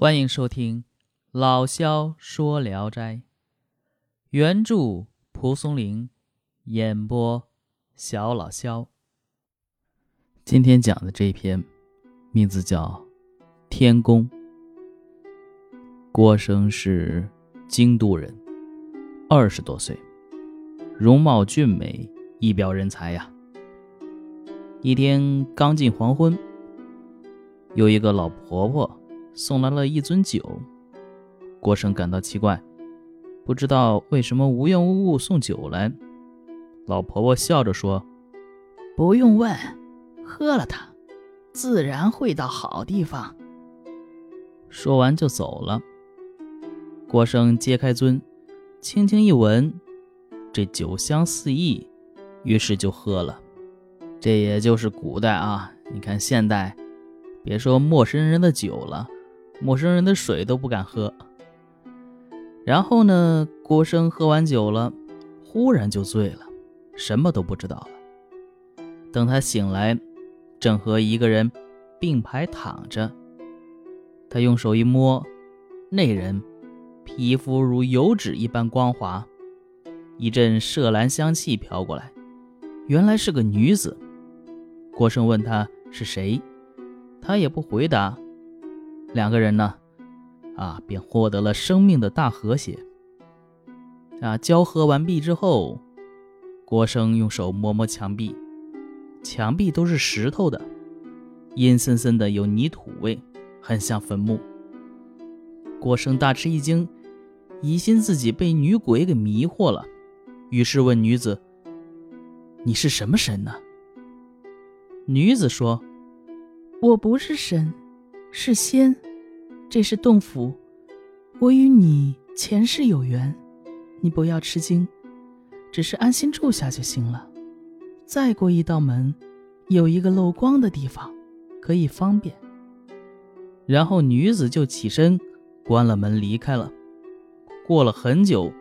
欢迎收听《老萧说聊斋》，原著蒲松龄，演播小老萧。今天讲的这一篇，名字叫《天宫》。郭生是京都人，二十多岁，容貌俊美，一表人才呀。一天刚近黄昏，有一个老婆婆。送来了一樽酒，郭生感到奇怪，不知道为什么无缘无故送酒来。老婆婆笑着说：“不用问，喝了它，自然会到好地方。”说完就走了。郭生揭开樽，轻轻一闻，这酒香四溢，于是就喝了。这也就是古代啊，你看现代，别说陌生人的酒了。陌生人的水都不敢喝。然后呢，郭生喝完酒了，忽然就醉了，什么都不知道了。等他醒来，正和一个人并排躺着。他用手一摸，那人皮肤如油脂一般光滑，一阵麝兰香气飘过来，原来是个女子。郭生问他是谁，他也不回答。两个人呢，啊，便获得了生命的大和谐。啊，交合完毕之后，郭生用手摸摸墙壁，墙壁都是石头的，阴森森的，有泥土味，很像坟墓。郭生大吃一惊，疑心自己被女鬼给迷惑了，于是问女子：“你是什么神呢？”女子说：“我不是神。”是仙，这是洞府。我与你前世有缘，你不要吃惊，只是安心住下就行了。再过一道门，有一个漏光的地方，可以方便。然后女子就起身，关了门离开了。过了很久，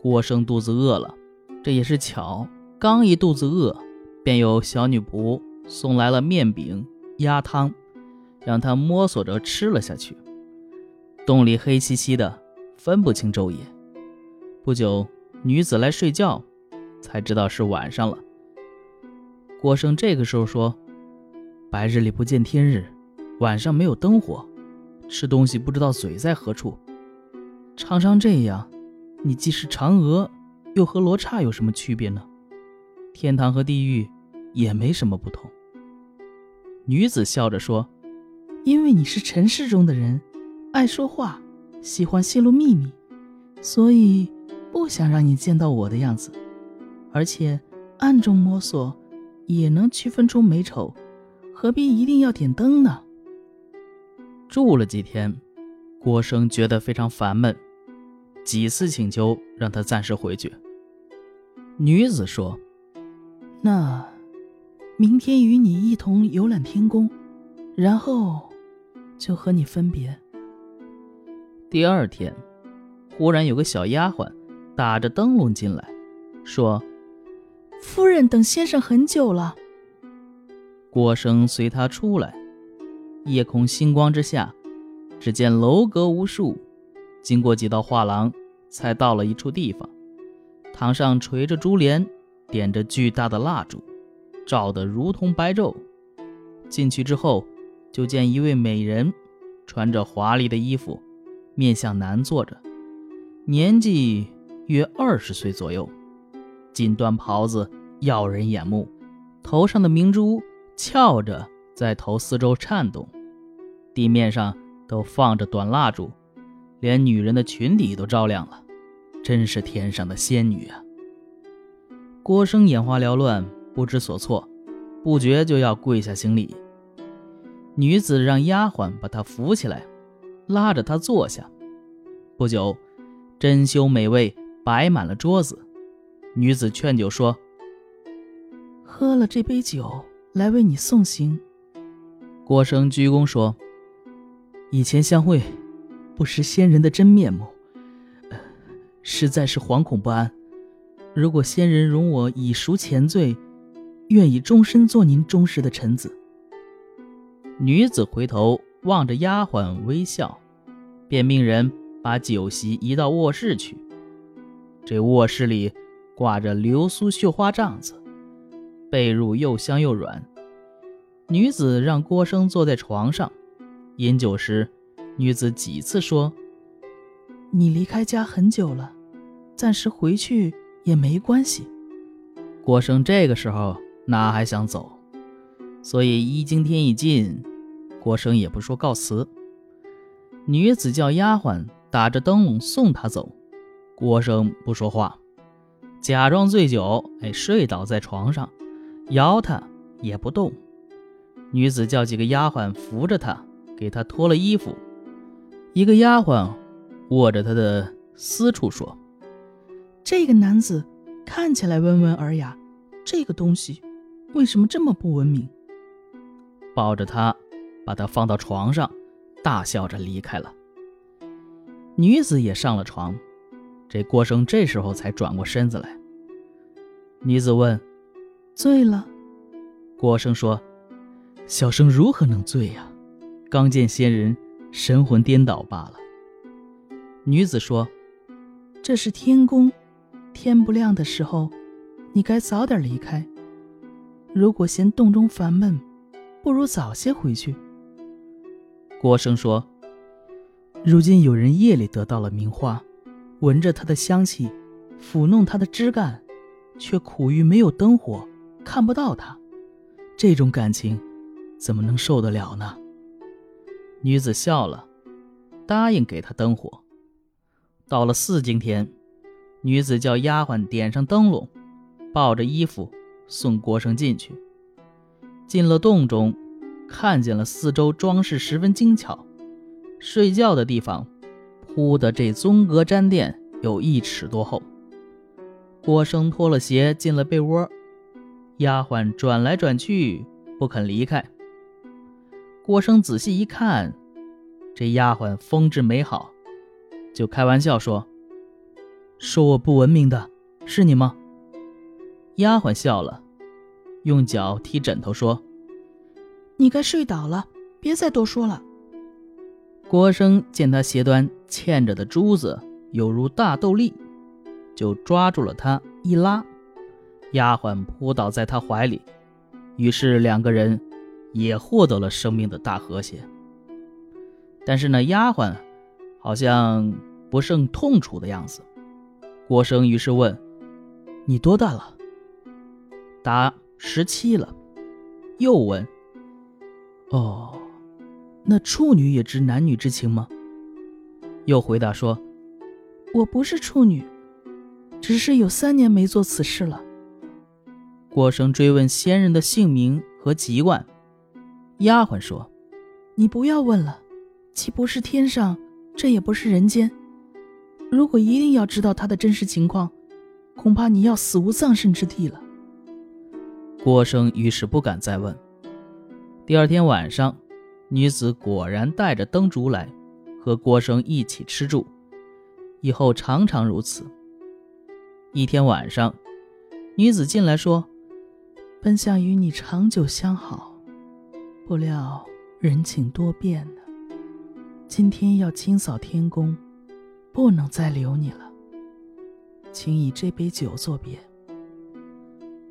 郭生肚子饿了，这也是巧，刚一肚子饿，便有小女仆送来了面饼、鸭汤。让他摸索着吃了下去。洞里黑漆漆的，分不清昼夜。不久，女子来睡觉，才知道是晚上了。郭生这个时候说：“白日里不见天日，晚上没有灯火，吃东西不知道嘴在何处。常常这样，你既是嫦娥，又和罗刹有什么区别呢？天堂和地狱也没什么不同。”女子笑着说。因为你是尘世中的人，爱说话，喜欢泄露秘密，所以不想让你见到我的样子。而且暗中摸索也能区分出美丑，何必一定要点灯呢？住了几天，郭生觉得非常烦闷，几次请求让他暂时回去。女子说：“那明天与你一同游览天宫，然后。”就和你分别。第二天，忽然有个小丫鬟打着灯笼进来，说：“夫人等先生很久了。”郭生随他出来，夜空星光之下，只见楼阁无数，经过几道画廊，才到了一处地方。堂上垂着珠帘，点着巨大的蜡烛，照得如同白昼。进去之后。就见一位美人，穿着华丽的衣服，面向南坐着，年纪约二十岁左右，锦缎袍子耀人眼目，头上的明珠翘着在头四周颤动，地面上都放着短蜡烛，连女人的裙底都照亮了，真是天上的仙女啊！郭生眼花缭乱，不知所措，不觉就要跪下行礼。女子让丫鬟把她扶起来，拉着她坐下。不久，珍馐美味摆满了桌子。女子劝酒说：“喝了这杯酒，来为你送行。”郭生鞠躬说：“以前相会，不识仙人的真面目，实在是惶恐不安。如果仙人容我以赎前罪，愿意终身做您忠实的臣子。”女子回头望着丫鬟微笑，便命人把酒席移到卧室去。这卧室里挂着流苏绣花帐子，被褥又香又软。女子让郭生坐在床上饮酒时，女子几次说：“你离开家很久了，暂时回去也没关系。”郭生这个时候哪还想走？所以一更天一尽，郭生也不说告辞。女子叫丫鬟打着灯笼送他走，郭生不说话，假装醉酒，哎，睡倒在床上，摇他也不动。女子叫几个丫鬟扶着他，给他脱了衣服。一个丫鬟握着他的私处说：“这个男子看起来温文尔雅，这个东西为什么这么不文明？”抱着他，把他放到床上，大笑着离开了。女子也上了床，这郭生这时候才转过身子来。女子问：“醉了？”郭生说：“小生如何能醉呀？刚见仙人，神魂颠倒罢了。”女子说：“这是天宫，天不亮的时候，你该早点离开。如果嫌洞中烦闷。”不如早些回去。郭生说：“如今有人夜里得到了名花，闻着它的香气，抚弄它的枝干，却苦于没有灯火，看不到它。这种感情，怎么能受得了呢？”女子笑了，答应给他灯火。到了四更天，女子叫丫鬟点上灯笼，抱着衣服送郭生进去。进了洞中，看见了四周装饰十分精巧，睡觉的地方铺的这宗阁毡垫有一尺多厚。郭生脱了鞋进了被窝，丫鬟转来转去不肯离开。郭生仔细一看，这丫鬟风致美好，就开玩笑说：“说我不文明的是你吗？”丫鬟笑了。用脚踢枕头说：“你该睡倒了，别再多说了。”郭生见他鞋端嵌着的珠子有如大豆粒，就抓住了他一拉，丫鬟扑倒在他怀里，于是两个人也获得了生命的大和谐。但是那丫鬟好像不胜痛楚的样子。郭生于是问：“你多大了？”答。十七了，又问：“哦，那处女也知男女之情吗？”又回答说：“我不是处女，只是有三年没做此事了。”郭生追问仙人的姓名和籍贯，丫鬟说：“你不要问了，既不是天上，这也不是人间。如果一定要知道他的真实情况，恐怕你要死无葬身之地了。”郭生于是不敢再问。第二天晚上，女子果然带着灯烛来，和郭生一起吃住，以后常常如此。一天晚上，女子进来说：“本想与你长久相好，不料人情多变呢。今天要清扫天宫，不能再留你了，请以这杯酒作别。”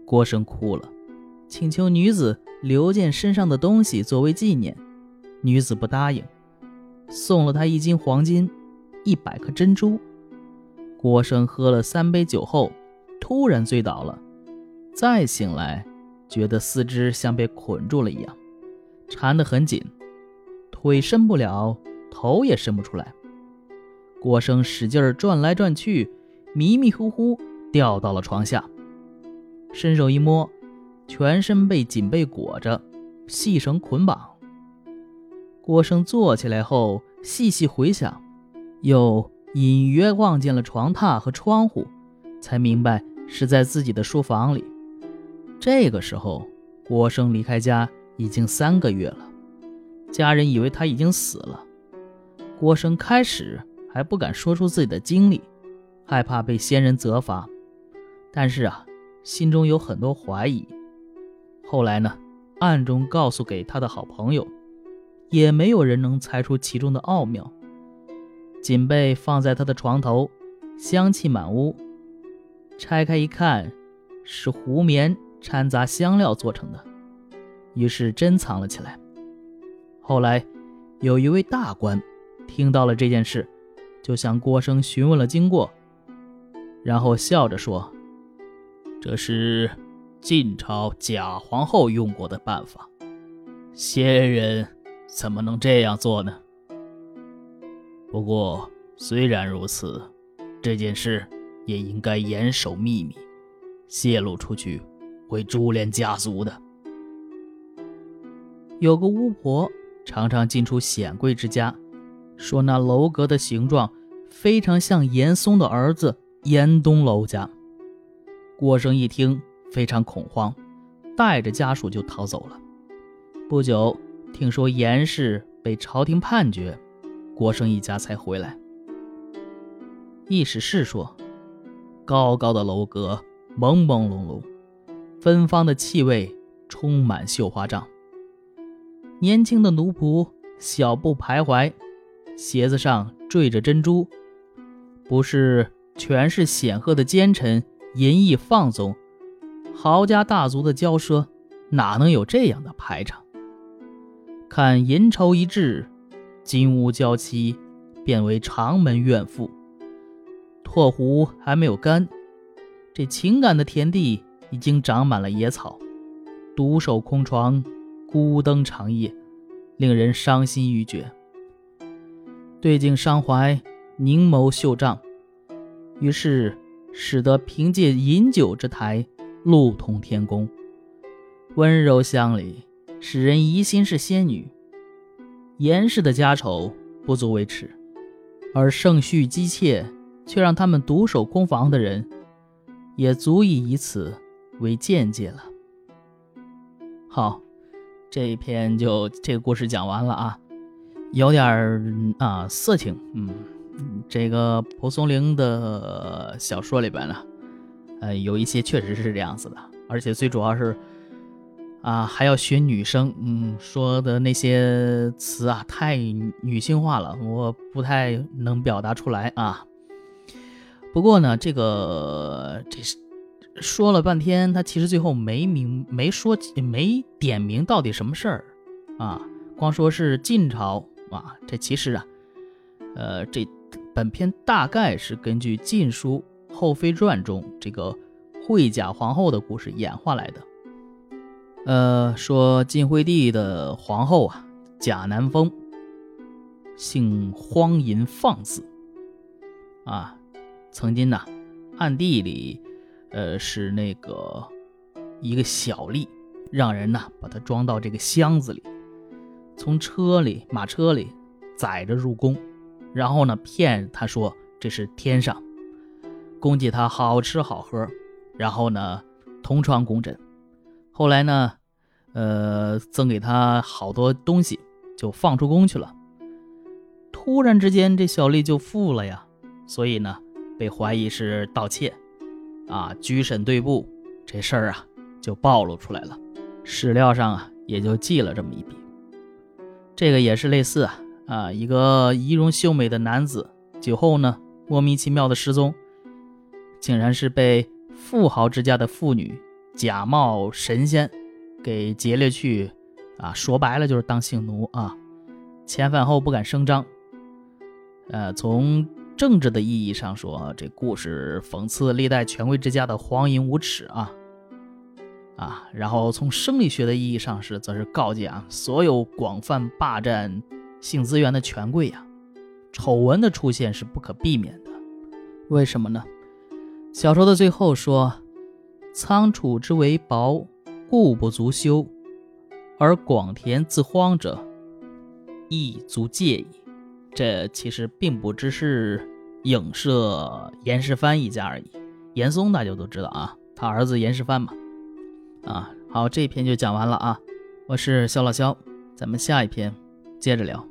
郭生哭了。请求女子留件身上的东西作为纪念，女子不答应，送了他一斤黄金，一百颗珍珠。郭生喝了三杯酒后，突然醉倒了，再醒来，觉得四肢像被捆住了一样，缠得很紧，腿伸不了，头也伸不出来。郭生使劲转来转去，迷迷糊糊掉到了床下，伸手一摸。全身被锦被裹着，细绳捆绑。郭生坐起来后，细细回想，又隐约望见了床榻和窗户，才明白是在自己的书房里。这个时候，郭生离开家已经三个月了，家人以为他已经死了。郭生开始还不敢说出自己的经历，害怕被仙人责罚，但是啊，心中有很多怀疑。后来呢，暗中告诉给他的好朋友，也没有人能猜出其中的奥妙。锦被放在他的床头，香气满屋。拆开一看，是胡棉掺杂香料做成的，于是珍藏了起来。后来，有一位大官听到了这件事，就向郭生询问了经过，然后笑着说：“这是晋朝假皇后用过的办法，先人怎么能这样做呢？”不过，虽然如此，这件事也应该严守秘密，泄露出去会株连家族的。有个巫婆常常进出显贵之家，说那楼阁的形状非常像严嵩的儿子严东楼家。郭生一听非常恐慌，带着家属就逃走了。不久，听说严氏被朝廷判决。郭生一家才回来。意史是说，高高的楼阁，朦朦胧胧，芬芳的气味充满绣花帐。年轻的奴仆小步徘徊，鞋子上缀着珍珠，不是全是显赫的奸臣，淫逸放纵，豪家大族的骄奢，哪能有这样的排场？看银绸一掷。金屋娇妻变为长门怨妇，唾壶还没有干，这情感的田地已经长满了野草，独守空床，孤灯长夜，令人伤心欲绝。对镜伤怀，凝眸绣帐，于是使得凭借饮酒之台，路通天宫，温柔乡里，使人疑心是仙女。严氏的家丑不足为耻，而盛序姬妾却让他们独守空房的人，也足以以此为见解了。好，这一篇就这个故事讲完了啊，有点儿啊色情，嗯，这个蒲松龄的小说里边呢，呃，有一些确实是这样子的，而且最主要是。啊，还要学女生，嗯，说的那些词啊，太女性化了，我不太能表达出来啊。不过呢，这个这是说了半天，他其实最后没明没说没点名到底什么事儿啊，光说是晋朝啊，这其实啊，呃，这本片大概是根据《晋书·后妃传》中这个惠贾皇后的故事演化来的。呃，说晋惠帝的皇后啊，贾南风，姓荒淫放肆，啊，曾经呢，暗地里，呃，是那个一个小吏，让人呢把他装到这个箱子里，从车里马车里载着入宫，然后呢骗他说这是天上，供给他好吃好喝，然后呢同床共枕。后来呢，呃，赠给他好多东西，就放出宫去了。突然之间，这小丽就富了呀，所以呢，被怀疑是盗窃，啊，居审对簿，这事儿啊就暴露出来了。史料上啊也就记了这么一笔。这个也是类似啊，啊，一个仪容秀美的男子酒后呢莫名其妙的失踪，竟然是被富豪之家的妇女。假冒神仙，给劫掠去，啊，说白了就是当性奴啊。遣返后不敢声张。呃，从政治的意义上说，这故事讽刺历代权贵之家的荒淫无耻啊啊。然后从生理学的意义上是，则是告诫啊，所有广泛霸占性资源的权贵呀，丑闻的出现是不可避免的。为什么呢？小说的最后说。仓储之为薄，故不足修；而广田自荒者，亦足戒矣。这其实并不只是影射严世蕃一家而已。严嵩大家都知道啊，他儿子严世蕃嘛。啊，好，这篇就讲完了啊。我是肖老肖，咱们下一篇接着聊。